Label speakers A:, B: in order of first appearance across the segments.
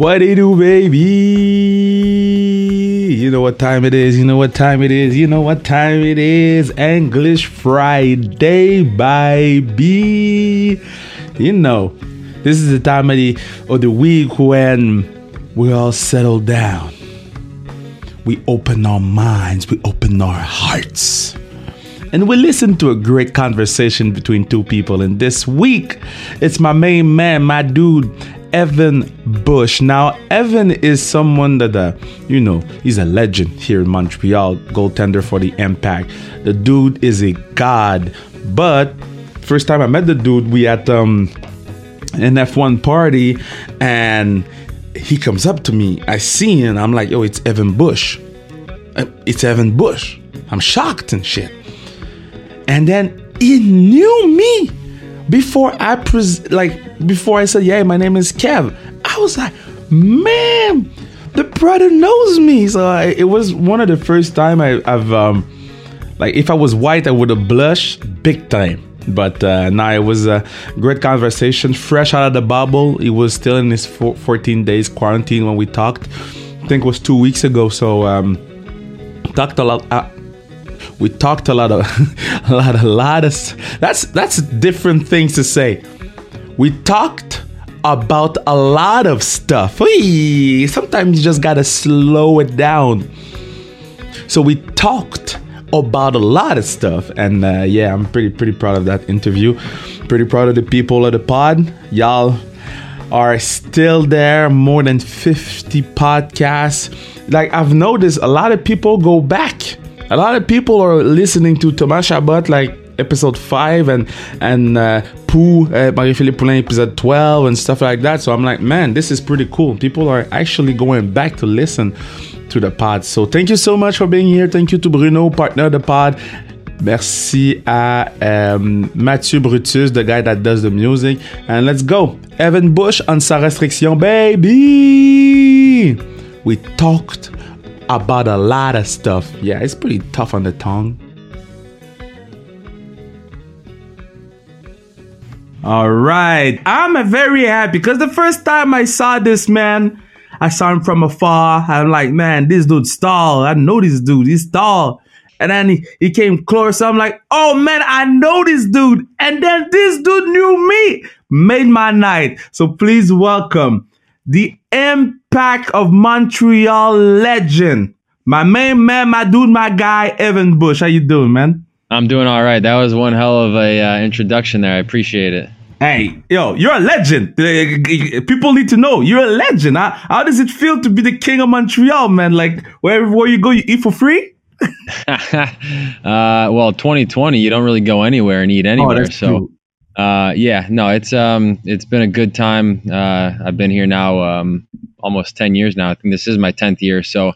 A: What do you do, baby? You know what time it is. You know what time it is. You know what time it is. English Friday, baby. You know, this is the time of the, of the week when we all settle down. We open our minds, we open our hearts. And we listen to a great conversation between two people. And this week, it's my main man, my dude, Evan Bush. Now, Evan is someone that, uh, you know, he's a legend here in Montreal, goaltender for the Impact. The dude is a god. But first time I met the dude, we at um, an F1 party, and he comes up to me. I see him, I'm like, yo, it's Evan Bush. Uh, It's Evan Bush. I'm shocked and shit. And then he knew me before I pres- like before I said, "Yeah, my name is Kev." I was like, "Man, the brother knows me." So I, it was one of the first time I, I've um like if I was white, I would have blushed big time. But uh, now it was a great conversation, fresh out of the bubble. He was still in his four, 14 days quarantine when we talked. I think it was two weeks ago. So um, talked a lot. Uh, we talked a lot of a lot a lot of that's that's different things to say. We talked about a lot of stuff. Sometimes you just gotta slow it down. So we talked about a lot of stuff and uh, yeah i'm pretty pretty proud of that interview. Pretty proud of the people of the pod. Y'all are still there more than 50 podcasts. Like i've noticed a lot of people go back a lot of people are listening to Thomas Chabot like episode 5 and and uh, Pooh, uh, Marie-Philippe Poulin episode 12 and stuff like that so I'm like man this is pretty cool people are actually going back to listen to the pod so thank you so much for being here thank you to Bruno partner of the pod Merci à um, Mathieu Brutus, the guy that does the music. And let's go. Evan Bush on Sans Restriction, baby! We talked about a lot of stuff. Yeah, it's pretty tough on the tongue. All right. I'm very happy because the first time I saw this man, I saw him from afar. I'm like, man, this dude's tall. I know this dude. He's tall. And then he, he came close. I'm like, oh man, I know this dude. And then this dude knew me. Made my night. So please welcome the Impact of Montreal legend. My main man, my dude, my guy, Evan Bush. How you doing, man?
B: I'm doing all right. That was one hell of a uh, introduction there. I appreciate it.
A: Hey, yo, you're a legend. People need to know you're a legend. How, how does it feel to be the king of Montreal, man? Like wherever you go, you eat for free.
B: uh, well, 2020, you don't really go anywhere and eat anywhere.
A: that's
B: so, uh, yeah, no, it's um, it's been a good time. Uh, I've been here now um, almost 10 years now. I think this is my 10th year. So,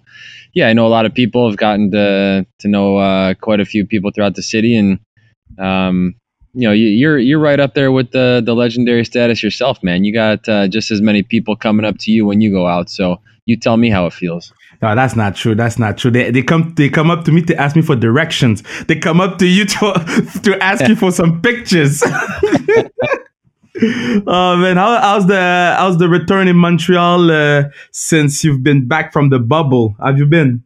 B: yeah, I know a lot of people. have gotten to to know uh, quite a few people throughout the city, and um, you know, you, you're you're right up there with the the legendary status yourself, man. You got uh, just as many people coming up to you when you go out. So, you tell me how it feels.
A: No, that's not true. That's not true. They, they come they come up to me to ask me for directions. They come up to you to to ask you for some pictures. oh man, how, how's the how's the return in Montreal uh, since you've been back from the bubble? Have you been?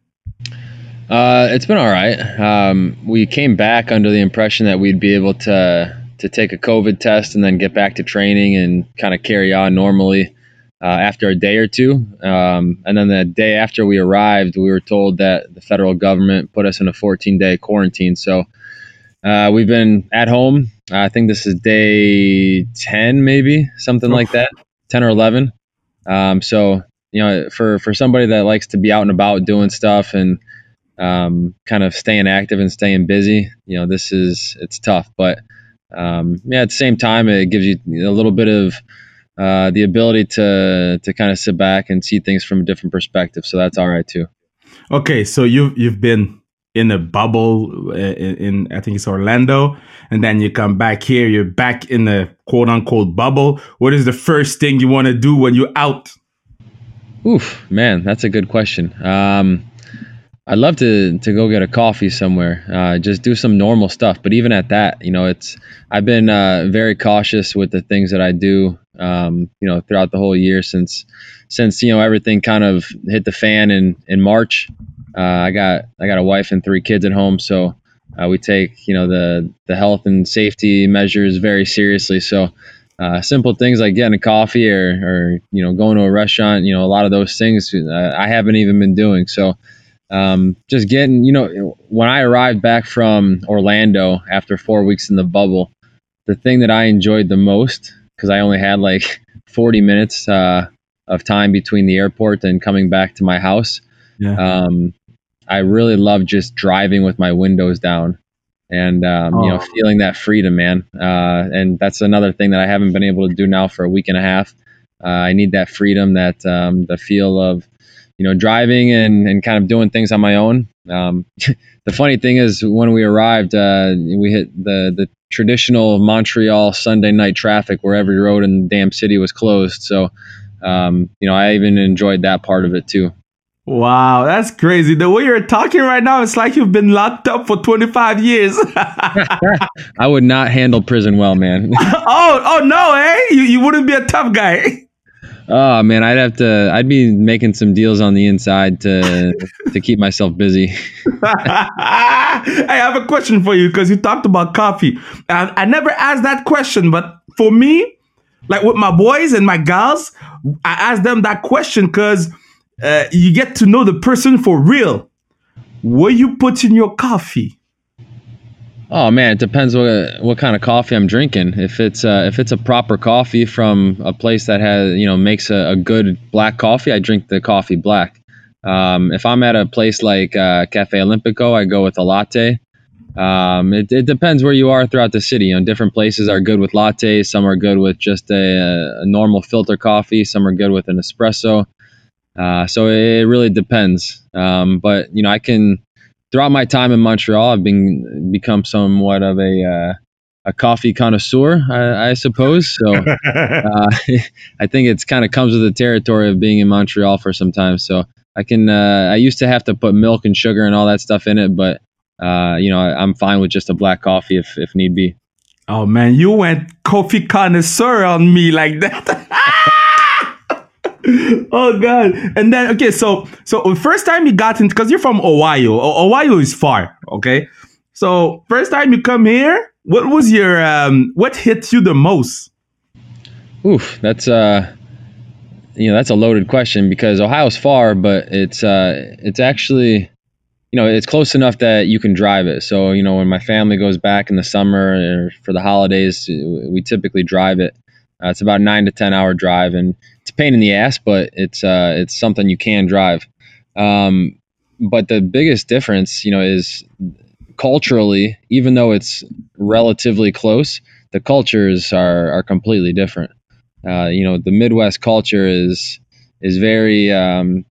B: Uh, it's been all right. Um, we came back under the impression that we'd be able to to take a COVID test and then get back to training and kind of carry on normally uh, after a day or two. Um, and then the day after we arrived, we were told that the federal government put us in a 14 day quarantine. So uh, we've been at home. I think this is day 10, maybe something like that, 10 or 11. Um, so you know, for for somebody that likes to be out and about doing stuff and um, kind of staying active and staying busy, you know, this is it's tough, but um, yeah, at the same time, it gives you a little bit of uh, the ability to to kind of sit back and see things from a different perspective. So that's all right too.
A: Okay, so you've you've been in a bubble uh, in, in I think it's Orlando, and then you come back here. You're back in the quote unquote bubble. What is the first thing you want to do when you're out?
B: Oof, man, that's a good question. Um, I'd love to to go get a coffee somewhere, uh, just do some normal stuff. But even at that, you know, it's I've been uh, very cautious with the things that I do, um, you know, throughout the whole year since since you know everything kind of hit the fan in in March. Uh, I got I got a wife and three kids at home, so uh, we take you know the the health and safety measures very seriously. So. Uh, simple things like getting a coffee or, or you know going to a restaurant you know a lot of those things uh, I haven't even been doing so um, just getting, you know, when I arrived back from Orlando after four weeks in the bubble, the thing that I enjoyed the most, because I only had like 40 minutes uh, of time between the airport and coming back to my house, yeah. um, I really love just driving with my windows down and um, oh. you know feeling that freedom, man. Uh, and that's another thing that I haven't been able to do now for a week and a half. Uh, I need that freedom, that um, the feel of you know, driving and, and kind of doing things on my own. Um, the funny thing is, when we arrived, uh, we hit the the traditional Montreal Sunday night traffic, where every road in the damn city was closed. So, um, you know, I even enjoyed that part of it too.
A: Wow, that's crazy. The way you're talking right now, it's like you've been locked up for 25 years.
B: I would not handle prison well, man.
A: oh, oh no, eh? You, you wouldn't be a tough guy.
B: Oh man, I'd have to. I'd be making some deals on the inside to to keep myself busy.
A: I have a question for you because you talked about coffee. and I never asked that question, but for me, like with my boys and my gals, I ask them that question because uh, you get to know the person for real. What you put in your coffee?
B: Oh man, it depends what what kind of coffee I'm drinking. If it's uh, if it's a proper coffee from a place that has you know makes a, a good black coffee, I drink the coffee black. Um, if I'm at a place like uh, Cafe Olimpico, I go with a latte. Um, it, it depends where you are throughout the city. You know, different places are good with lattes. Some are good with just a, a normal filter coffee. Some are good with an espresso. Uh, so it really depends. Um, but you know, I can throughout my time in Montreal, I've been become somewhat of a uh, a coffee connoisseur, I, I suppose. So uh, I think it's kind of comes with the territory of being in Montreal for some time. So I can uh, I used to have to put milk and sugar and all that stuff in it, but uh, you know I, I'm fine with just a black coffee if if need be.
A: Oh man, you went coffee connoisseur on me like that. oh god. And then okay so so first time you got in because you're from ohio. Ohio is far okay? So first time you come here what was your um what hit you the most?
B: Oof that's uh you know that's a loaded question because ohio's far but it's uh it's actually you know it's close enough that you can drive it. So you know when my family goes back in the summer or for the holidays we typically drive it. Uh, it's about nine to ten hour drive, and pain in the ass, but it's uh, it's something you can drive. Um, but the biggest difference, you know, is culturally, even though it's relatively close, the cultures are are completely different. Uh, you know, the Midwest culture is is very um,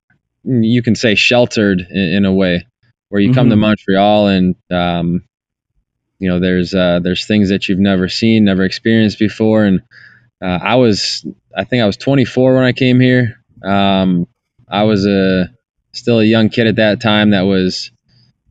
B: you can say sheltered in, in a way, where you mm-hmm. come to mm-hmm. Montreal and um, you know there's uh, there's things that you've never seen, never experienced before, and uh, I was, I think I was 24 when I came here. Um, I was a still a young kid at that time that was,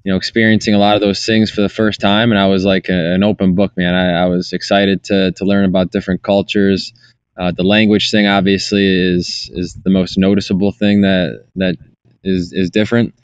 B: you know, experiencing a lot of those things for the first time, and I was like a, an open book, man. I, I, was excited to to learn about different cultures. Uh, the language thing obviously is is the most noticeable thing that that is is different.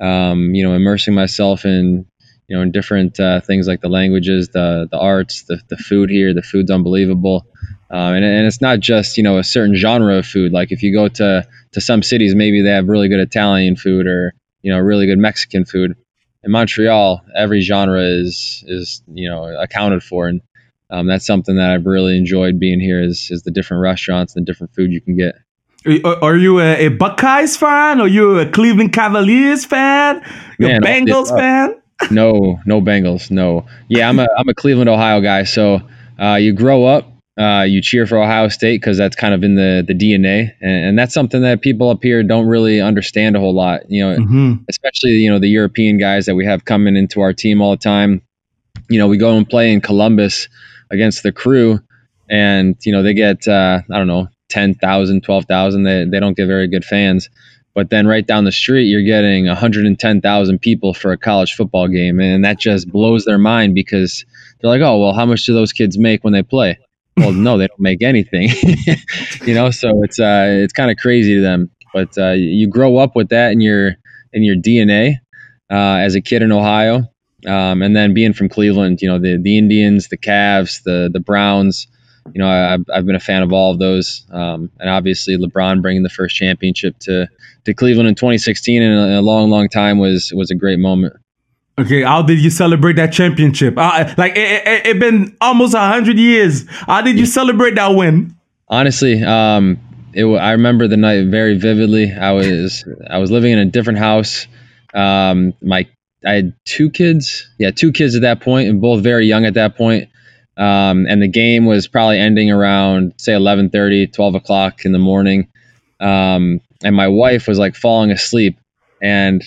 B: Um, you know, immersing myself in you know in different uh, things like the languages, the the arts, the the food here. The food's unbelievable. Um, and, and it's not just you know a certain genre of food. Like if you go to to some cities, maybe they have really good Italian food or you know really good Mexican food. In Montreal, every genre is is you know accounted for, and um, that's something that I've really enjoyed being here. Is is the different restaurants and the different food you can get.
A: Are you a, a Buckeyes fan? Are you a Cleveland Cavaliers fan? You a Bengals fan?
B: no, no Bengals. No. Yeah, I'm a I'm a Cleveland, Ohio guy. So uh, you grow up uh, you cheer for Ohio State because that's kind of in the the DNA, and, and, that's something that people up here don't really understand a whole lot. You know, mm-hmm. especially you know the European guys that we have coming into our team all the time. You know, we go and play in Columbus against the crew, and you know they get uh, I don't know 10,000, 12,000. They they don't get very good fans. but then right down the street you're getting 110,000 people for a college football game and that just blows their mind because they're like oh well how much do those kids make when they play well no they don't make anything you know so it's uh it's kind of crazy to them but uh, you grow up with that in your in your DNA uh, as a kid in Ohio um, and then being from Cleveland you know the the Indians the Cavs the the Browns you know, I, I've been a fan of all of those, um, and obviously LeBron bringing the first championship to to Cleveland in 2016 in a, in a long, long time was was a great moment.
A: Okay, how did you celebrate that championship? Uh, like it, it, it been almost hundred years. How did you celebrate that win?
B: Honestly, um, it, I remember the night very vividly. I was I was living in a different house. Um, my I had two kids. Yeah, two kids at that point, and both very young at that point. Um, and the game was probably ending around say 11:30, 12 o'clock in the morning. Um, and my wife was like falling asleep, and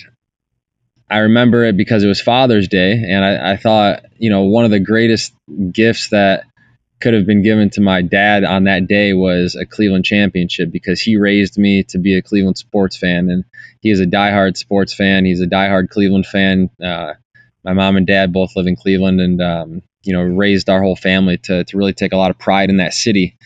B: I remember it because it was Father's Day, and I, I thought, you know, one of the greatest gifts that could have been given to my dad on that day was a Cleveland championship because he raised me to be a Cleveland sports fan, and he is a diehard sports fan. He's a diehard Cleveland fan. Uh, my mom and dad both live in Cleveland, and um, you know raised our whole family to to really take a lot of pride in that city.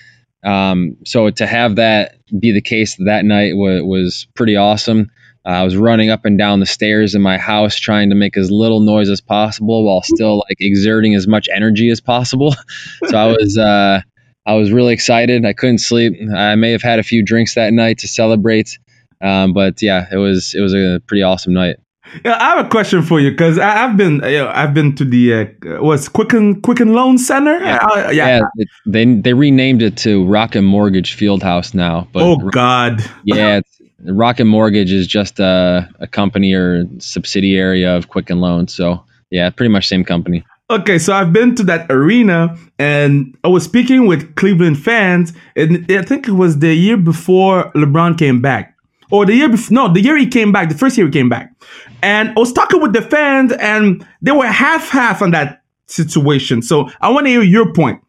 B: Um, so to have that be the case that night was, was pretty awesome. Uh, I was running up and down the stairs in my house trying to make as little noise as possible while still like exerting as much energy as possible. so I was uh, I was really excited. I couldn't sleep. I may have had a few drinks that night to celebrate, um, but yeah, it was it was a pretty awesome night.
A: Yeah, I have a question for you because I've been, you know, I've been to the uh, what's Quicken Quicken Loan Center.
B: Yeah, uh, yeah. yeah it, they they renamed it to Rocket Mortgage Fieldhouse now.
A: But oh God.
B: Yeah, Rocket Mortgage is just a, a company or subsidiary of Quicken Loan. So yeah, pretty much same company.
A: Okay, so I've been to that arena and I was speaking with Cleveland fans, and I think it was the year before LeBron came back or the year before, no, the year he came back, the first year he came back. And I was talking with the fans and they were half half on that situation. So I want to hear your point.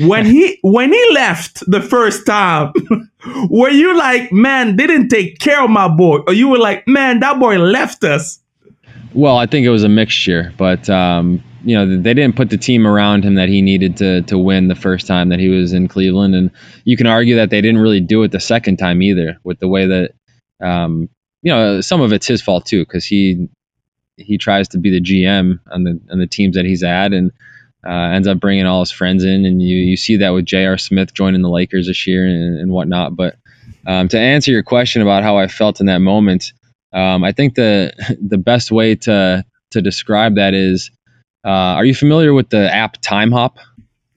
A: When he when he left the first time, were you like, man, they didn't take care of my boy? Or you were like, man, that boy left us?
B: Well, I think it was a mixture, but um, you know they didn't put the team around him that he needed to to win the first time that he was in Cleveland, and you can argue that they didn't really do it the second time either, with the way that um, you know, some of it's his fault too because he he tries to be the GM on the on the teams that he's at and uh, ends up bringing all his friends in, and you you see that with J.R. Smith joining the Lakers this year and, and whatnot. But um, to answer your question about how I felt in that moment, um, I think the the best way to to describe that is, uh, are you familiar with the app Timehop?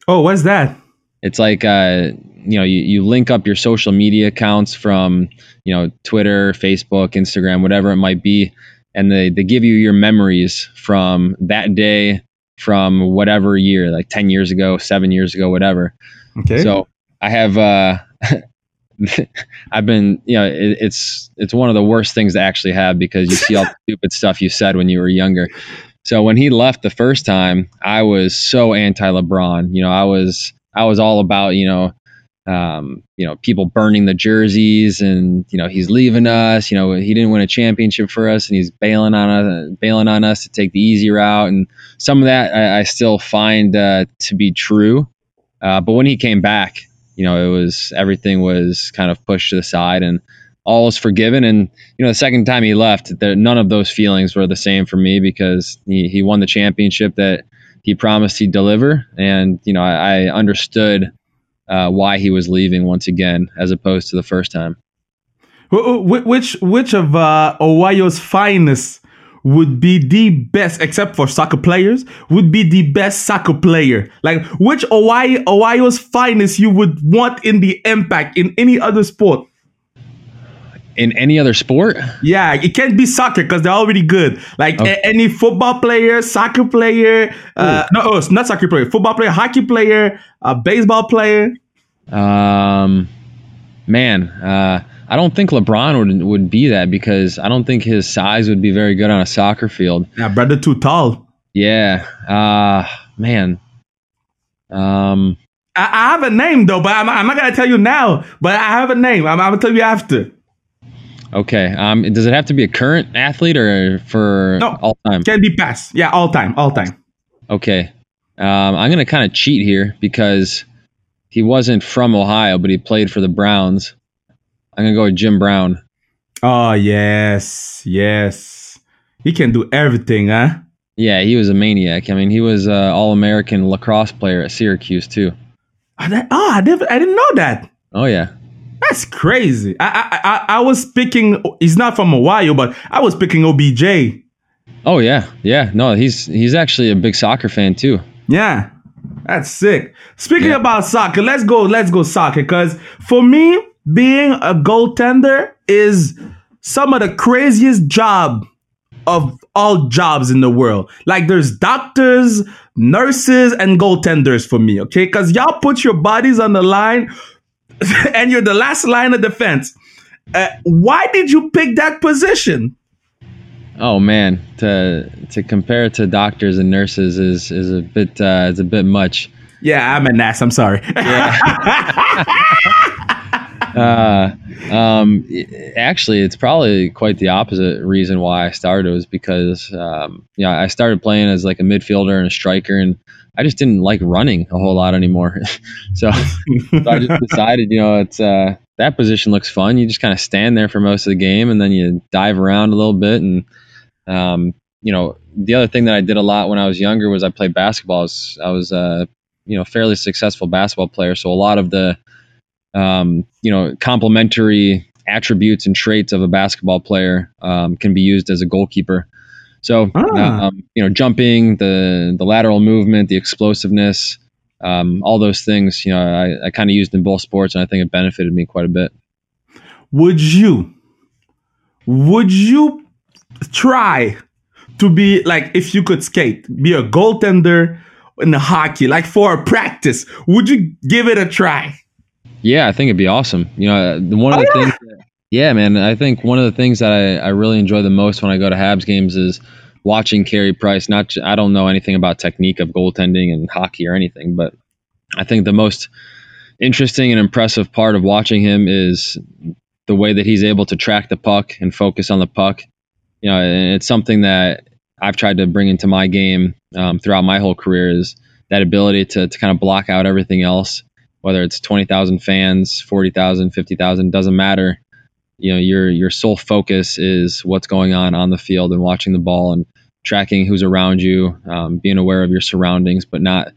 A: Oh, what's that?
B: It's like uh, you know you, you link up your social media accounts from you know Twitter, Facebook, Instagram, whatever it might be, and they they give you your memories from that day, from whatever year, like ten years ago, seven years ago, whatever. Okay. So I have. uh I've been, you know, it, it's it's one of the worst things to actually have because you see all the stupid stuff you said when you were younger. So when he left the first time, I was so anti LeBron. You know, I was I was all about you know um, you know, people burning the jerseys and, you know, he's leaving us, you know, he didn't win a championship for us and he's bailing on us, bailing on us to take the easy route. And some of that I, I still find uh, to be true. Uh, but when he came back, you know, it was, everything was kind of pushed to the side and all is forgiven. And, you know, the second time he left, there, none of those feelings were the same for me because he, he won the championship that he promised he'd deliver. And, you know, I, I understood uh, why he was leaving once again, as opposed to the first time.
A: Which which of uh, Ohio's finest would be the best, except for soccer players, would be the best soccer player? Like which Ohio Ohio's finest you would want in the impact in any other sport?
B: In any other sport?
A: Yeah, it can't be soccer because they're already good. Like okay. a- any football player, soccer player, uh, no, oh, not soccer player, football player, hockey player, uh, baseball player.
B: Um, man, uh, I don't think LeBron would would be that because I don't think his size would be very good on a soccer field.
A: Yeah, brother, too tall.
B: Yeah, uh, man. Um,
A: I, I have a name though, but I'm, I'm, not gonna tell you now. But I have a name. I'm, I'm gonna tell you after.
B: Okay. Um, does it have to be a current athlete or for
A: No.
B: all time?
A: Can be past. Yeah, all time, all time.
B: Okay. Um, I'm gonna kind of cheat here because he wasn't from Ohio, but he played for the Browns. I'm gonna go with Jim Brown.
A: Oh yes, yes. He can do everything, huh?
B: Yeah, he was a maniac. I mean, he was an All-American lacrosse player at Syracuse too.
A: Oh, that- oh, I didn't, I didn't know that.
B: Oh yeah.
A: That's crazy. I, I I I was picking. He's not from Ohio, but I was picking OBJ.
B: Oh yeah, yeah. No, he's he's actually a big soccer fan too.
A: Yeah, that's sick. Speaking
B: Yeah.
A: about soccer, let's go. Let's go soccer. Because for me, being a goaltender is some of the craziest job of all jobs in the world. Like there's doctors, nurses, and goaltenders for me. Okay, because y'all put your bodies on the line, and you're the last line of defense. Uh, why did you pick that position?
B: Oh man, to to compare it to doctors and nurses is is a bit uh, is a bit much.
A: Yeah, I'm an ass. I'm sorry.
B: Uh, um, actually, it's probably quite the opposite reason why I started was because um, you know I started playing as like a midfielder and a striker, and I just didn't like running a whole lot anymore. so, so I just decided, you know, it's uh, that position looks fun. You just kind of stand there for most of the game, and then you dive around a little bit. And um, you know, the other thing that I did a lot when I was younger was I played basketball. I was, I was uh, you know, fairly successful basketball player, so a lot of the um, you know, complementary attributes and traits of a basketball player um, can be used as a goalkeeper. So,
A: Ah.
B: um, you know, jumping, the the lateral movement, the explosiveness, um, all those things, you know, I, I kind of used in both sports, and I think it benefited me quite a bit.
A: would you would you try to be like if you could skate be a goaltender in the hockey like for a practice would you give it a try
B: Yeah, I think it'd be awesome. You know, uh, one of
A: Oh,
B: the
A: yeah.
B: things. That, yeah, man. I think one of the things that I, I really enjoy the most when I go to Habs games is watching Carey Price. Not, I don't know anything about technique of goaltending and hockey or anything, but I think the most interesting and impressive part of watching him is the way that he's able to track the puck and focus on the puck. You know, it's something that I've tried to bring into my game um, throughout my whole career is that ability to, to kind of block out everything else whether it's 20,000 fans, 40,000, 50,000, doesn't matter. You know, your your sole focus is what's going on on the field and watching the ball and tracking who's around you, um, being aware of your surroundings, but not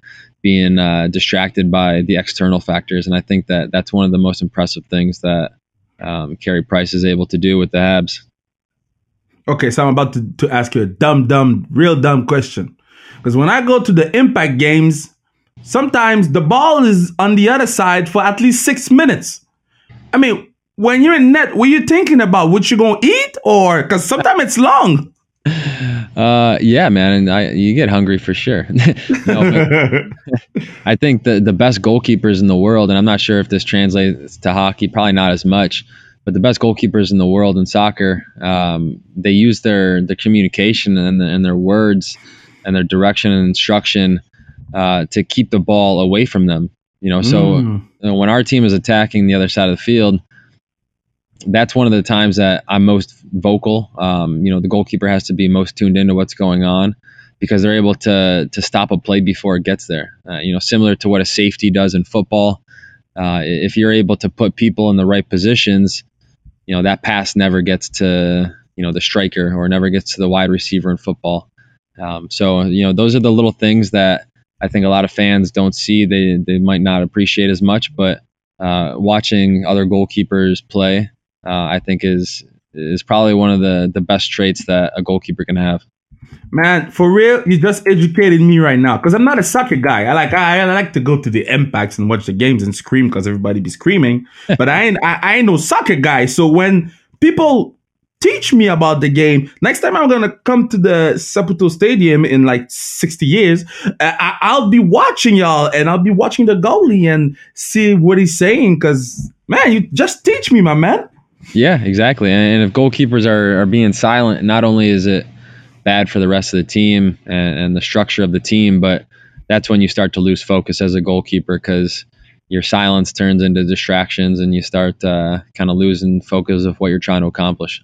B: being uh, distracted by the external factors. And I think that that's one of the most impressive things that um, Carey Price is able to do with the Habs.
A: okay so i'm about to, to ask you a dumb dumb real dumb question because when i go to the impact games sometimes the ball is on the other side for at least six minutes i mean when you're in net what you thinking about what you're gonna eat or because sometimes it's long
B: Uh, yeah, man, and I, you get hungry for sure. No, I think the the best goalkeepers in the world, and I'm not sure if this translates to hockey, probably not as much, but the best goalkeepers in the world in soccer, um, they use their their communication and, the, and their words and their direction and instruction uh, to keep the ball away from them. You know, so
A: Mm.
B: you know, when our team is attacking the other side of the field, that's one of the times that I'm most vocal. Um, you know, the goalkeeper has to be most tuned into what's going on because they're able to to stop a play before it gets there. Uh, you know, similar to what a safety does in football. Uh, if you're able to put people in the right positions, you know that pass never gets to you know the striker or never gets to the wide receiver in football. Um, so you know those are the little things that I think a lot of fans don't see. They they might not appreciate as much, but uh, watching other goalkeepers play, uh, I think is is probably one of the the best traits that a goalkeeper can have.
A: Man, for real, you just educated me right now because I'm not a soccer guy. I like I, I like to go to the impacts and watch the games and scream because everybody be screaming. but I ain't I, I ain't no soccer guy. So when people teach me about the game, next time I'm gonna come to the Saputo Stadium in like 60 years, uh, I, I'll be watching y'all and I'll be watching the goalie and see what he's saying. Because man, you just teach me, my man.
B: Yeah, exactly. And if goalkeepers are, are being silent, not only is it bad for the rest of the team and, and the structure of the team, but that's when you start to lose focus as a goalkeeper because your silence turns into distractions and you start uh, kind of losing focus of what you're trying to accomplish.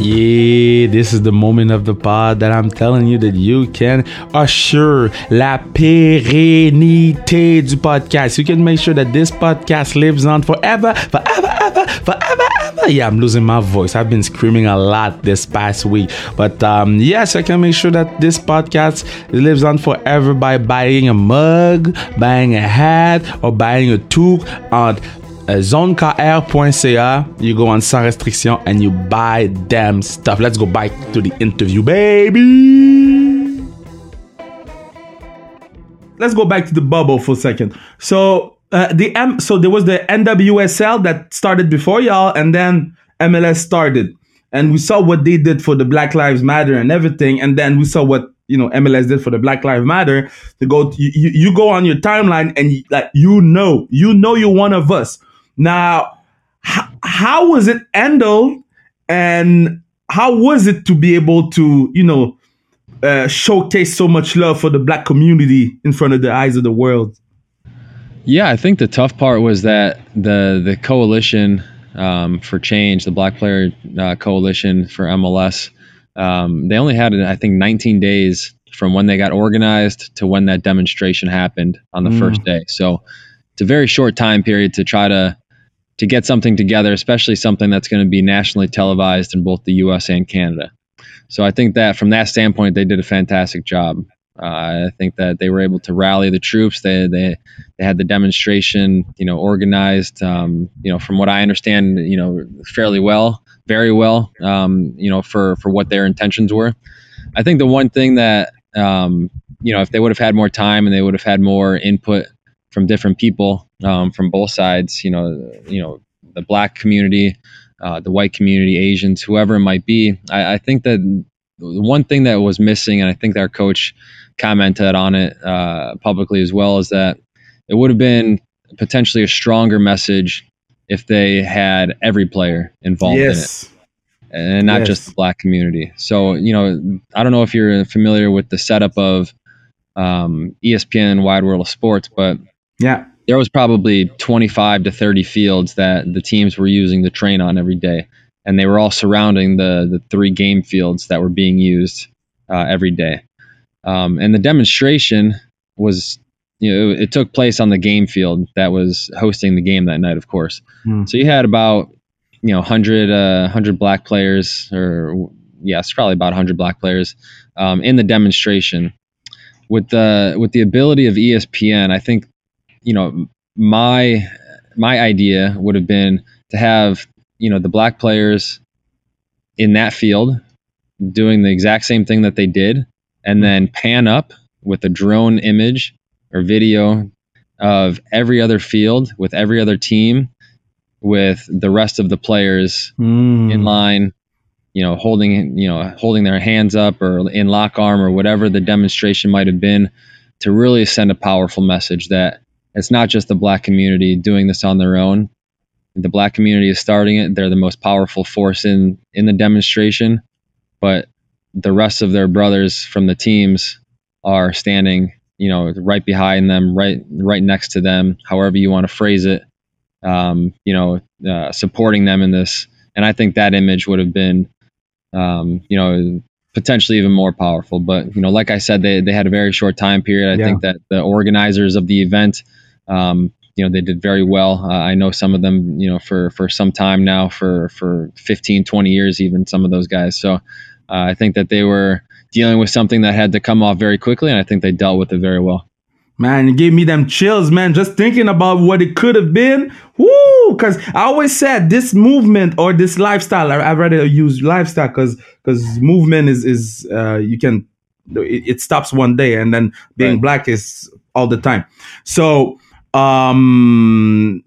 A: Yeah, this is the moment of the pod that I'm telling you that you can assure la pérennité du podcast. You can make sure that this podcast lives on forever, forever, ever, forever, ever. Yeah, I'm losing my voice. I've been screaming a lot this past week. But um, yes, I can make sure that this podcast lives on forever by buying a mug, buying a hat, or buying a toque on zonekr.ca. You go on sans restriction and you buy damn stuff. Let's go back to the interview, baby. Let's go back to the bubble for a second. So uh, the M, so there was the NWSL that started before y'all, and then MLS started, and we saw what they did for the Black Lives Matter and everything, and then we saw what you know MLS did for the Black Lives Matter. To go, you, you, you go on your timeline and you, like you know, you know you're one of us. Now, how, how was it handled, and how was it to be able to, you know, uh, showcase so much love for the black community in front of the eyes of the world?
B: Yeah, I think the tough part was that the the coalition um, for change, the Black Player uh, Coalition for MLS, um, they only had I think 19 days from when they got organized to when that demonstration happened on the mm. first day. So it's a very short time period to try to to get something together, especially something that's going to be nationally televised in both the U.S. and Canada. So I think that from that standpoint, they did a fantastic job. Uh, I think that they were able to rally the troops. They they they had the demonstration, you know, organized. Um, you know, from what I understand, you know, fairly well, very well. Um, you know, for for what their intentions were. I think the one thing that um, you know, if they would have had more time and they would have had more input from different people um, from both sides. You know, you know, the black community, uh, the white community, Asians, whoever it might be. I, I, think that the one thing that was missing, and I think our coach commented on it uh, publicly as well, is that it would have been potentially a stronger message if they had every player involved yes. in it and not yes. just the black community. So, you know, I don't know if you're familiar with the setup of um, ESPN and Wide World of Sports, but
A: yeah.
B: There was probably 25 to 30 fields that the teams were using to train on every day. And they were all surrounding the, the three game fields that were being used uh, every day. Um, and the demonstration was, you know, it, it, took place on the game field that was hosting the game that night, of course. Mm. So you had about, you know, 100, uh, 100 black players, or yes, probably about 100 black players um, in the demonstration. With the with the ability of ESPN, I think you know, my my idea would have been to have you know the black players in that field doing the exact same thing that they did, and then pan up with a drone image or video of every other field with every other team with the rest of the players mm. in line you know holding you know holding their hands up or in lock arm or whatever the demonstration might have been to really send a powerful message that it's not just the black community doing this on their own. The black community is starting it. They're the most powerful force in in the demonstration, but the rest of their brothers from the teams are standing, you know, right behind them, right right next to them, however you want to phrase it. Um, you know, uh, supporting them in this, and I think that image would have been, um, you know, potentially even more powerful. But you know, like I said, they they had a very short time period. I yeah. think that the organizers of the event um, you know, they did very well. Uh, I know some of them, you know, for, for some time now, for, for 15, 20 years, even some of those guys. So uh, I think that they were dealing with something that had to come off very quickly, and I think they dealt with it very well.
A: Man, it gave me them chills, man, just thinking about what it could have been. Woo! Because I always said this movement or this lifestyle, I, I'd rather use lifestyle because because movement is, is uh, you can, it, it, stops one day and then being right. black is all the time. So, um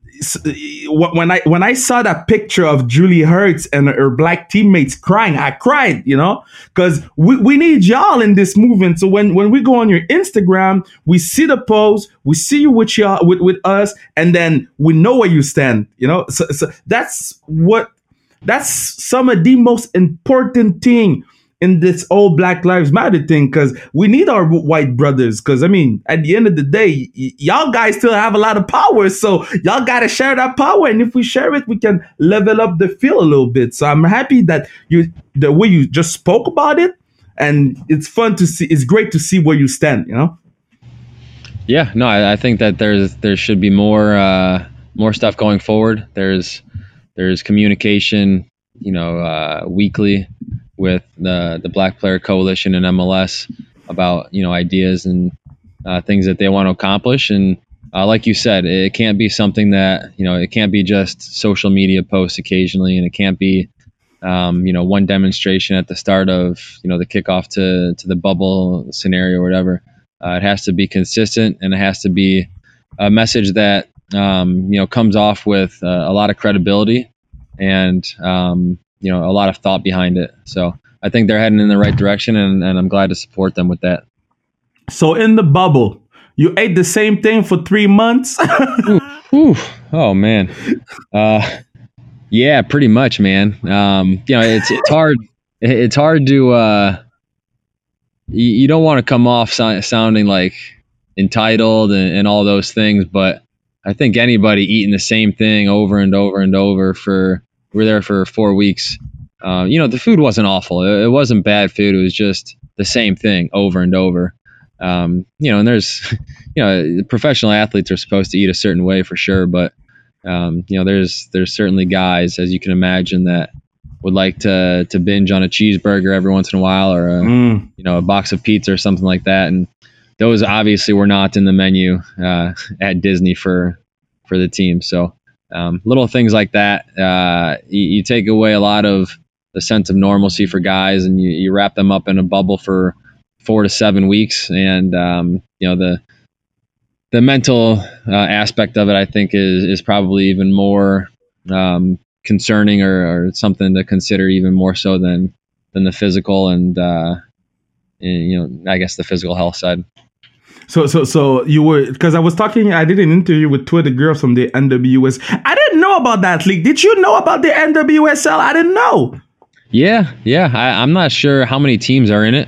A: when I when I saw that picture of Julie Ertz and her black teammates crying, I cried, you know, because we, we need y'all in this movement. So when when we go on your Instagram, we see the post, we see you with y'all with, with us, and then we know where you stand, you know. So, so that's what that's some of the most important thing in this whole Black Lives Matter thing because we need our white brothers. Because I mean, at the end of the day, y- y'all guys still have a lot of power, so y'all gotta share that power. And if we share it, we can level up the field a little bit. So I'm happy that you the way you just spoke about it, and it's fun to see. It's great to see where you stand. You know.
B: Yeah, no, I, I think that there's there should be more uh, more stuff going forward. There's there's communication, you know, uh, weekly with the the Black Player Coalition and MLS about you know ideas and uh, things that they want to accomplish. And uh, like you said, it can't be something that you know it can't be just social media posts occasionally, and it can't be um, you know one demonstration at the start of you know the kickoff to to the bubble scenario or whatever. Uh, it has to be consistent, and it has to be a message that um, you know comes off with uh, a lot of credibility and um, you know a lot of thought behind it. So I think they're heading in the right direction, and, and I'm glad to support them with that.
A: So in the bubble, you ate the same thing for three months.
B: Oh man, uh, yeah, pretty much, man. Um, you know, it's it's hard. It's hard to. Uh, you, you don't want to come off so, sounding like entitled and, and all those things, but I think anybody eating the same thing over and over and over for we're there for four weeks. Uh, you know, the food wasn't awful. It, it, wasn't bad food. It was just the same thing over and over. Um, you know, and there's, you know, professional athletes are supposed to eat a certain way for sure, but um, you know, there's there's certainly guys, as you can imagine, that would like to to binge on a cheeseburger every once in a while or a mm. you know a box of pizza or something like that, and those obviously were not in the menu uh, at Disney for for the team. So um, little things like that, uh, you, you, take away a lot of the sense of normalcy for guys, and you, you wrap them up in a bubble for four to seven weeks, and um, you know the the mental uh, aspect of it, I think, is is probably even more um, concerning or, or, something to consider even more so than than the physical and, uh, and you know I guess the physical health side.
A: So so so you were because I was talking. I did an interview with two of the girls from the NWS. I didn't know about that league. Did you know about the NWSL? I didn't know.
B: Yeah, yeah. I, I'm not sure how many teams are in it.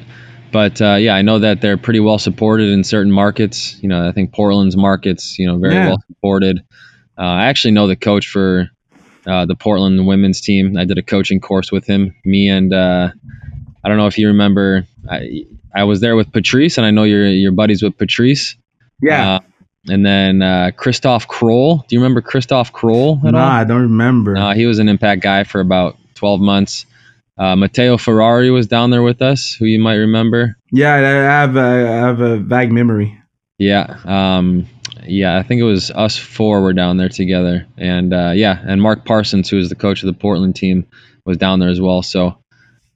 B: But uh, yeah, I know that they're pretty well supported in certain markets. You know, I think Portland's markets, you know, very yeah. well supported. Uh, I actually know the coach for uh, the Portland women's team. I did a coaching course with him. Me and uh, I don't know if you remember. I, I was there with Patrice, and I know you're you're buddies with Patrice.
A: Yeah.
B: Uh, and then uh, Christoph Kroll. Do you remember Christoph Kroll
A: at nah, all? I don't remember.
B: Uh, he was an impact guy for about 12 months. Uh, Matteo Ferrari was down there with us, who you might remember.
A: Yeah, I have a, I have a vague memory.
B: Yeah, um, yeah, I think it was us four were down there together, and uh, yeah, and Mark Parsons, who is the coach of the Portland team, was down there as well. So,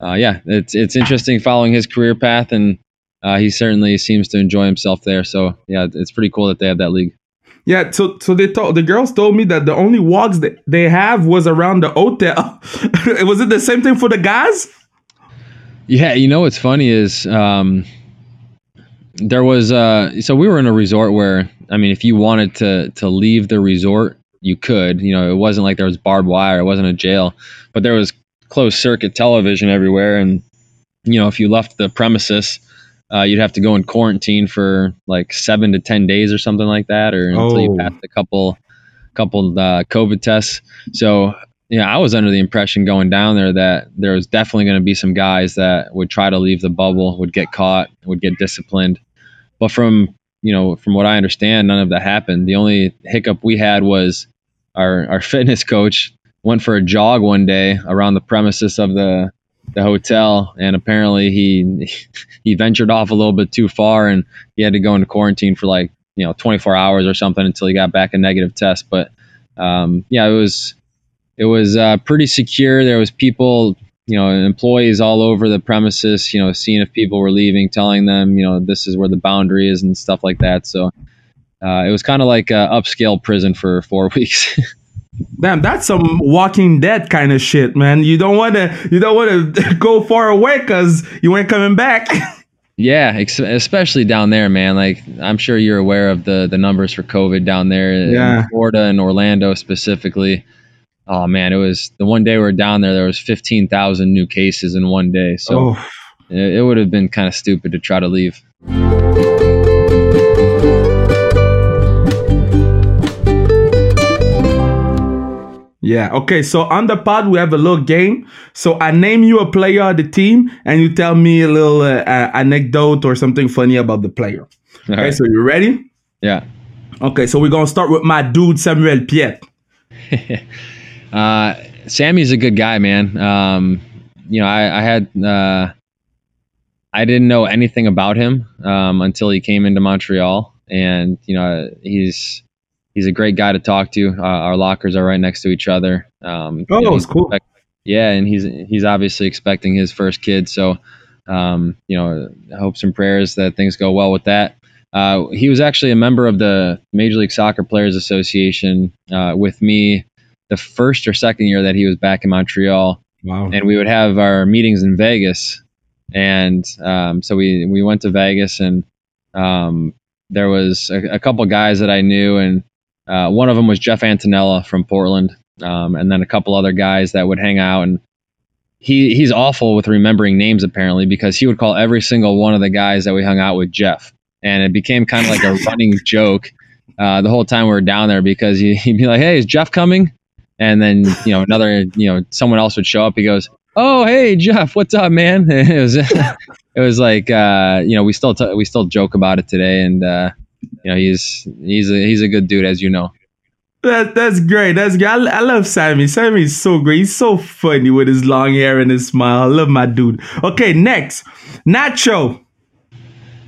B: uh, yeah, it's it's interesting following his career path, and uh, he certainly seems to enjoy himself there. So, yeah, it's pretty cool that they have that league.
A: Yeah, so so they told the girls told me that the only walks that they have was around the hotel. was it the same thing for the guys?
B: Yeah, you know what's funny is um, there was uh, so we were in a resort where I mean, if you wanted to to leave the resort, you could. You know, it wasn't like there was barbed wire. It wasn't a jail, but there was closed circuit television everywhere, and you know, if you left the premises uh, you'd have to go in quarantine for like seven to ten days or something like that, or until oh. you passed a couple couple uh, COVID tests. So yeah, I was under the impression going down there that there was definitely going to be some guys that would try to leave the bubble, would get caught, would get disciplined. But from you know, from what I understand, none of that happened. The only hiccup we had was our our fitness coach went for a jog one day around the premises of the the hotel, and apparently he he ventured off a little bit too far, and he had to go into quarantine for like you know 24 hours or something until he got back a negative test. But um, yeah, it was it was uh, pretty secure. There was people, you know, employees all over the premises, you know, seeing if people were leaving, telling them, you know, this is where the boundary is and stuff like that. So uh, it was kind of like a upscale prison for four weeks.
A: Damn, that's some Walking Dead kind of shit, man. You don't want to, you don't want to go far away because you ain't coming back.
B: yeah, ex- especially down there, man. Like I'm sure you're aware of the the numbers for COVID down there
A: yeah.
B: in Florida and Orlando specifically. Oh man, it was the one day we were down there. There was 15,000 new cases in one day. So, oh. it, it would have been kind of stupid to try to leave.
A: Yeah. Okay. So on the pod, we have a little game. So I name you a player of the team, and you tell me a little uh, uh, anecdote or something funny about the player.
B: All
A: okay.
B: right.
A: So you ready?
B: Yeah.
A: Okay. So we're gonna start with my dude Samuel Piette.
B: Uh, Sammy's a good guy, man. Um, you know, I, I had uh, I didn't know anything about him um, until he came into Montreal, and you know, he's he's a great guy to talk to. Uh, our lockers are right next to each other. Um,
A: Oh, it's cool.
B: expect- yeah, and he's he's obviously expecting his first kid, so um, you know, hopes and prayers that things go well with that. Uh, he was actually a member of the Major League Soccer Players Association uh, with me the first or second year that he was back in Montreal,
A: Wow.
B: and we would have our meetings in Vegas. And um, so we we went to Vegas, and um, there was a, a couple guys that I knew, and uh, one of them was Jeff Attinella from Portland, um, and then a couple other guys that would hang out. And he he's awful with remembering names apparently because he would call every single one of the guys that we hung out with Jeff, and it became kind of like a running joke uh, the whole time we were down there because he, he'd be like, "Hey, is Jeff coming?" And then you know another you know someone else would show up. He goes, "Oh, hey Jeff, what's up, man?" It was it was like uh, you know we still t- we still joke about it today, and uh, you know he's he's a he's a good dude as you know.
A: That, that's great. That's great. I, I love Sammy. Sammy's so great. He's so funny with his long hair and his smile. I love my dude. Okay, next, Nacho.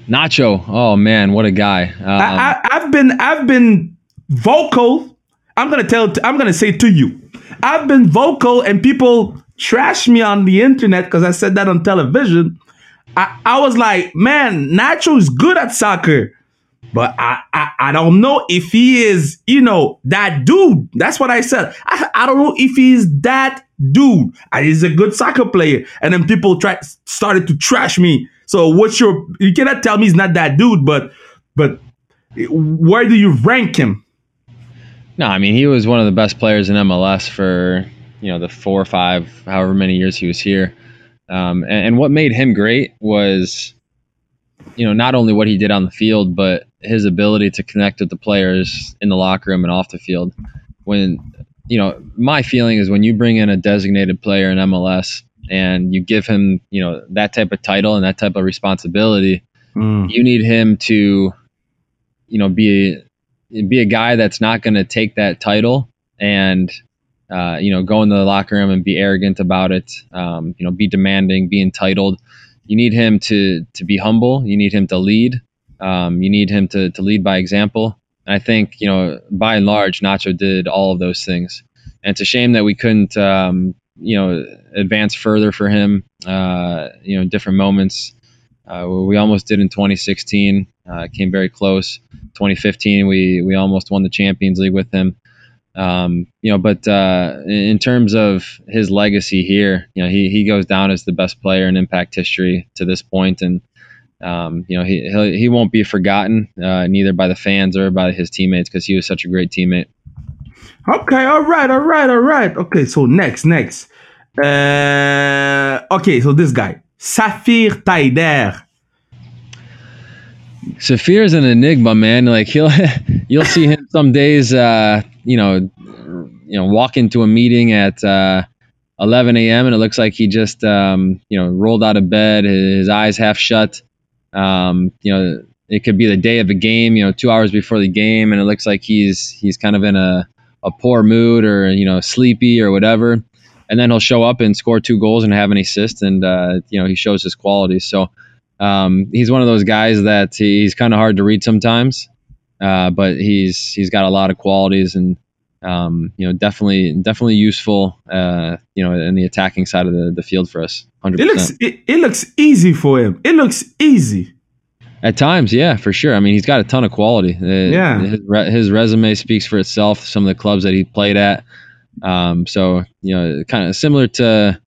B: Nacho, oh man, what a guy! Um,
A: I, I, I've been I've been vocal. I'm gonna tell. I'm gonna say to you, I've been vocal, and people trash me on the internet because I said that on television. I, I was like, man, Nacho is good at soccer, but I, I I don't know if he is, you know, that dude. That's what I said. I, I don't know if he's that dude. Uh, He's a good soccer player, and then people try started to trash me. So what's your? You cannot tell me he's not that dude, but but where do you rank him?
B: No, I mean he was one of the best players in MLS for you know the four or five, however many years he was here. Um, and, and what made him great was, you know, not only what he did on the field, but his ability to connect with the players in the locker room and off the field. When you know, my feeling is when you bring in a designated player in MLS and you give him, you know, that type of title and that type of responsibility, you need him to, you know, be be a guy that's not going to take that title and uh, you know go into the locker room and be arrogant about it. Um, you know, be demanding, be entitled. You need him to to be humble. You need him to lead. Um, you need him to to lead by example. And I think you know by and large, Nacho did all of those things. And it's a shame that we couldn't um, you know advance further for him. Uh, you know, different moments. Uh, we almost did in 2016. Uh, came very close. 2015, we we almost won the Champions League with him. Um, you know, but uh, in terms of his legacy here, you know, he he goes down as the best player in Impact history to this point, and um, you know, he he'll, he won't be forgotten uh, neither by the fans or by his teammates because he was such a great teammate.
A: Okay, all right, all right, all right. Okay, so next, next. Uh, okay, so this guy, Saphir Taider.
B: Saphir is an enigma, man. Like he'll, you'll see him some days. Uh, you know, you know, walk into a meeting at uh, 11 a.m. and it looks like he just, um, you know, rolled out of bed, his eyes half shut. Um, you know, it could be the day of a game, you know, two hours before the game, and it looks like he's he's kind of in a, a poor mood or you know sleepy or whatever. And then he'll show up and score two goals and have an assist, and uh, you know he shows his qualities. So um, he's one of those guys that he's kind of hard to read sometimes, uh, but he's he's got a lot of qualities and um, you know definitely definitely useful. Uh, you know in the attacking side of the, the field for us. Hundred
A: It looks it, it looks easy for him. It looks easy.
B: At times, yeah, for sure. I mean, he's got a ton of quality. Uh,
A: Yeah.
B: his, re- his resume speaks for itself. Some of the clubs that he played at. Um, so you know, kind of similar to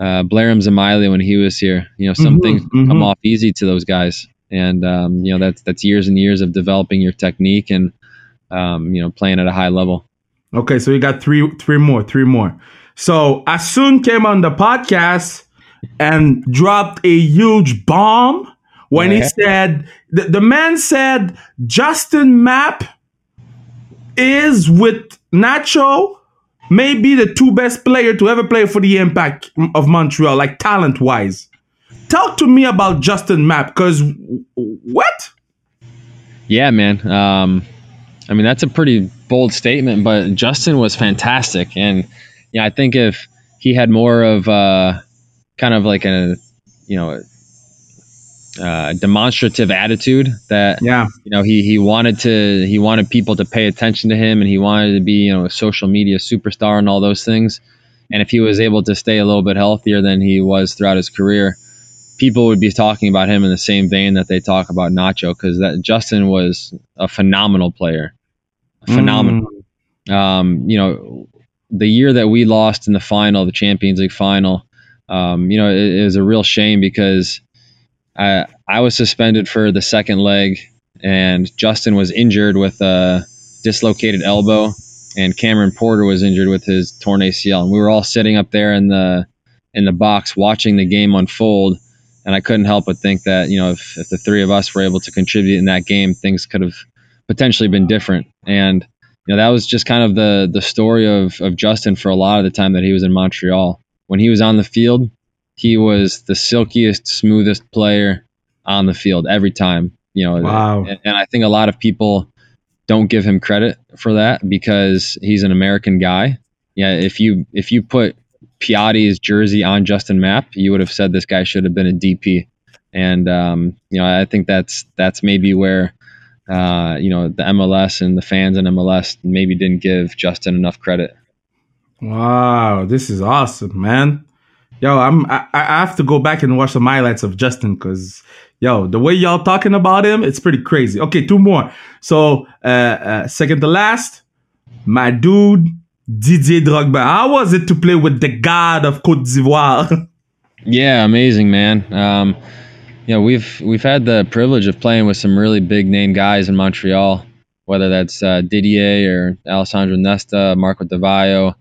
B: uh, Blerim Dzemaili when he was here. You know, some
A: Mhm,
B: things
A: mhm.
B: come off easy to those guys, and um, you know that's that's years and years of developing your technique and um, you know playing at a high level.
A: Okay, so you got three three more, three more. So Hassoun came on the podcast and dropped a huge bomb when he said the, the man said Justin Mapp is with Nacho maybe the two best player to ever play for the Impact of Montreal, like talent wise. Talk to me about Justin Mapp, because what?
B: Yeah, man. Um, I mean, that's a pretty bold statement, but Justin was fantastic, and yeah, I think if he had more of a, kind of like a, you know, uh, demonstrative attitude that
A: yeah.
B: you know he he wanted to he wanted people to pay attention to him and he wanted to be you know a social media superstar and all those things. And if he was able to stay a little bit healthier than he was throughout his career people would be talking about him in the same vein that they talk about Nacho because that Justin was a phenomenal player phenomenal mm. um, you know the year that we lost in the final the Champions League final um, you know it, it was a real shame because I I was suspended for the second leg, and Justin was injured with a dislocated elbow, and Cameron Porter was injured with his torn ACL, and we were all sitting up there in the in the box watching the game unfold. And I couldn't help but think that you know if, if the three of us were able to contribute in that game, things could have potentially been different. And you know that was just kind of the the story of of Justin for a lot of the time that he was in Montreal. When he was on the field, he was the silkiest, smoothest player on the field every time. You know,
A: wow.
B: and, and I think a lot of people don't give him credit for that because he's an American guy. Yeah, if you if you put Piatti's jersey on Justin Mapp, you would have said this guy should have been a DP. And um, you know, I think that's that's maybe where uh, you know the MLS and the fans in MLS maybe didn't give Justin enough credit.
A: Wow, this is awesome, man. Yo, I'm I, I have to go back and watch some highlights of Justin because yo, the way y'all talking about him, it's pretty crazy. Okay, two more. So uh, uh second to last, my dude Didier Drogba. How was it to play with the god of Cote d'Ivoire?
B: yeah, amazing, man. Um, you know, we've we've had the privilege of playing with some really big name guys in Montreal, whether that's uh, Didier or Alessandro Nesta, Marco Di Vaio,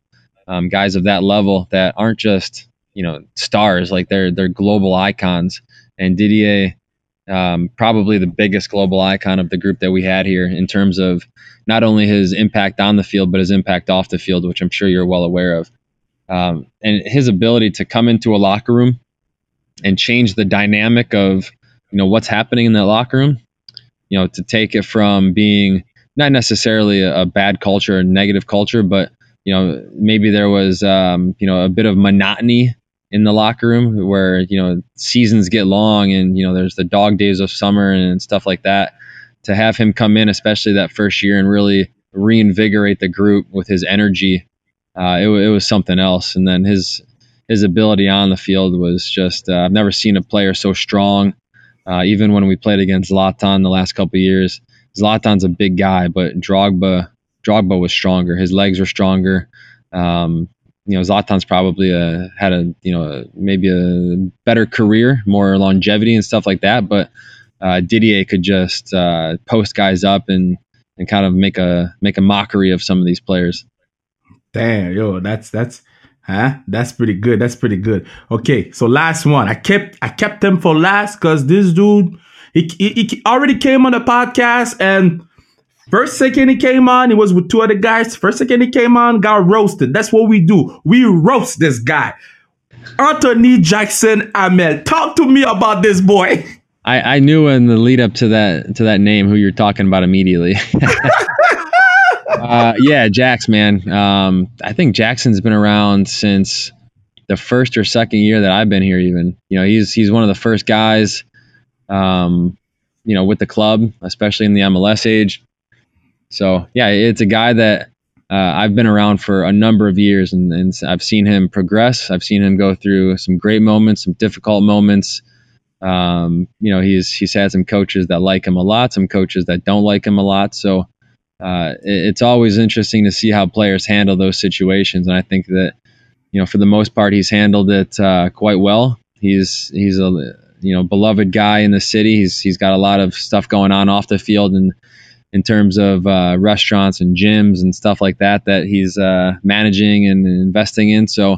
B: um, guys of that level that aren't just you know stars like they're they're global icons. And Didier um, probably the biggest global icon of the group that we had here in terms of not only his impact on the field but his impact off the field which I'm sure you're well aware of. Um, and his ability to come into a locker room and change the dynamic of you know what's happening in that locker room you know to take it from being not necessarily a, a bad culture or negative culture but you know maybe there was um, you know a bit of monotony in the locker room where you know seasons get long and you know there's the dog days of summer and stuff like that. To have him come in especially that first year and really reinvigorate the group with his energy uh, it, it, was something else. And then his his ability on the field was just uh, I've never seen a player so strong uh, even when we played against Zlatan the last couple years Zlatan's a big guy but Drogba Drogba was stronger his legs were stronger um, you know Zlatan's probably a, uh, had a you know maybe a better career, more longevity and stuff like that. But uh, Didier could just uh, post guys up and and kind of make a make a mockery of some of these players.
A: Damn, yo, that's that's huh? That's pretty good. That's pretty good. Okay, so last one. I kept I kept him for last because this dude he, he, he already came on the podcast and First second he came on, he was with two other guys. First second he came on, got roasted. That's what we do. We roast this guy. Anthony Jackson Hamel. Talk to me about this boy.
B: I, I knew in the lead up to that to that name who you're talking about immediately. uh, yeah, Jax, man. Um, I think Jackson's been around since the first or second year that I've been here. Even you know he's he's one of the first guys, um, you know, with the club, especially in the MLS age. So yeah, it's a guy that uh, I've been around for a number of years, and, and I've seen him progress. I've seen him go through some great moments, some difficult moments. Um, you know, he's he's had some coaches that like him a lot, some coaches that don't like him a lot. So uh, it's always interesting to see how players handle those situations, and I think that you know, for the most part, he's handled it uh, quite well. He's he's a you know beloved guy in the city. He's he's got a lot of stuff going on off the field, and in terms of uh, restaurants and gyms and stuff like that that he's uh, managing and investing in. So,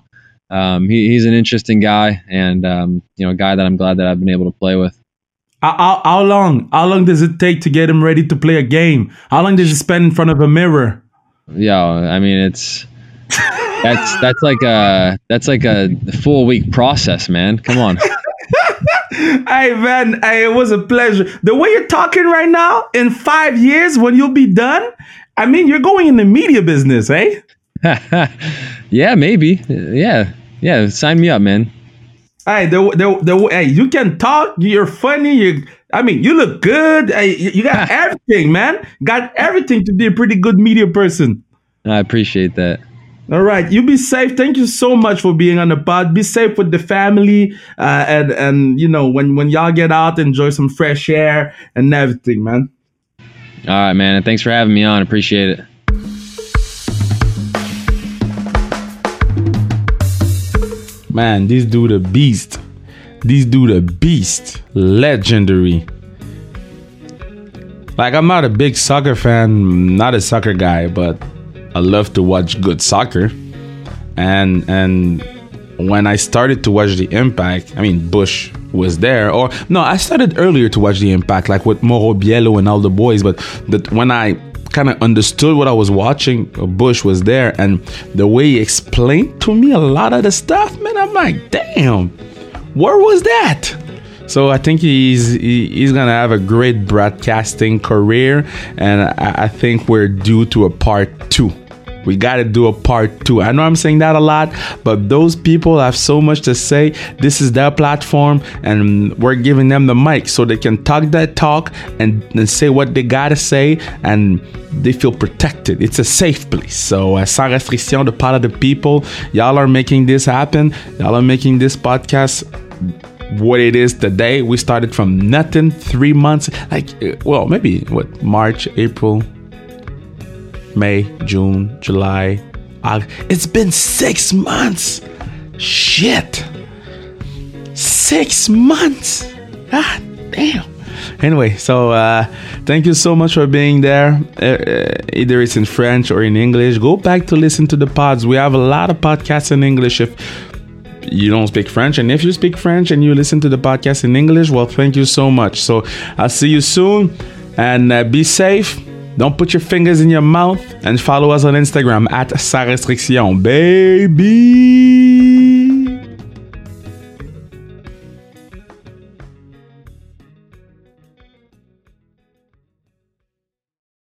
B: um, he, he's an interesting guy, and um, you know, a guy that I'm glad that I've been able to play with.
A: How, how, long? How long does it take to get him ready to play a game? How long does he spend in front of a mirror?
B: Yeah, I mean it's that's that's like a that's like a full week process, man. Come on.
A: hey man, hey, it was a pleasure. The way you're talking right now, in five years when you'll be done, I mean you're going in the media business, eh?
B: yeah, maybe. Yeah, yeah. Sign me up, man.
A: Hey, the, the, the, hey, you can talk. You're funny. You, I mean, you look good. Hey, you got everything, man. Got everything to be a pretty good media person.
B: I appreciate that.
A: All right, you be safe. Thank you so much for being on the pod. Be safe with the family, uh, and and you know when when y'all get out, enjoy some fresh air and everything, man.
B: All right, man. And thanks for having me on. Appreciate it.
A: Man, this dude a beast. This dude a beast. Legendary. Like I'm not a big soccer fan, not a soccer guy, but I love to watch good soccer. And and when I started to watch the Impact, I mean Bush was there, or no, I started earlier to watch the Impact, like with Mauro Biello and all the boys. But that when I kind of understood what I was watching, uh, Bush was there, and the way he explained to me a lot of the stuff, man, I'm like, damn, where was that? So I think he's he's gonna have a great broadcasting career, and I, I think we're due to a part two. We got to do a part two. I know I'm saying that a lot, but those people have so much to say. This is their platform, and we're giving them the mic so they can talk that talk and, and say what they got to say, and they feel protected. It's a safe place. So, uh, sans restriction, the part of the people, y'all are making this happen. Y'all are making this podcast what it is today. We started from nothing, three months, like, well, maybe what, March, April, May, June, July, August. It's been six months. Shit. Six months. Ah, damn. Anyway, so uh, thank you so much for being there. Uh, either it's in French or in English. Go back to listen to the pods. We have a lot of podcasts in English. If you don't speak French, and if you speak French and you listen to the podcast in English, well, thank you so much. So I'll see you soon, and uh, be safe. Don't put your fingers in your mouth and follow us on Instagram at Sans Restriction, baby.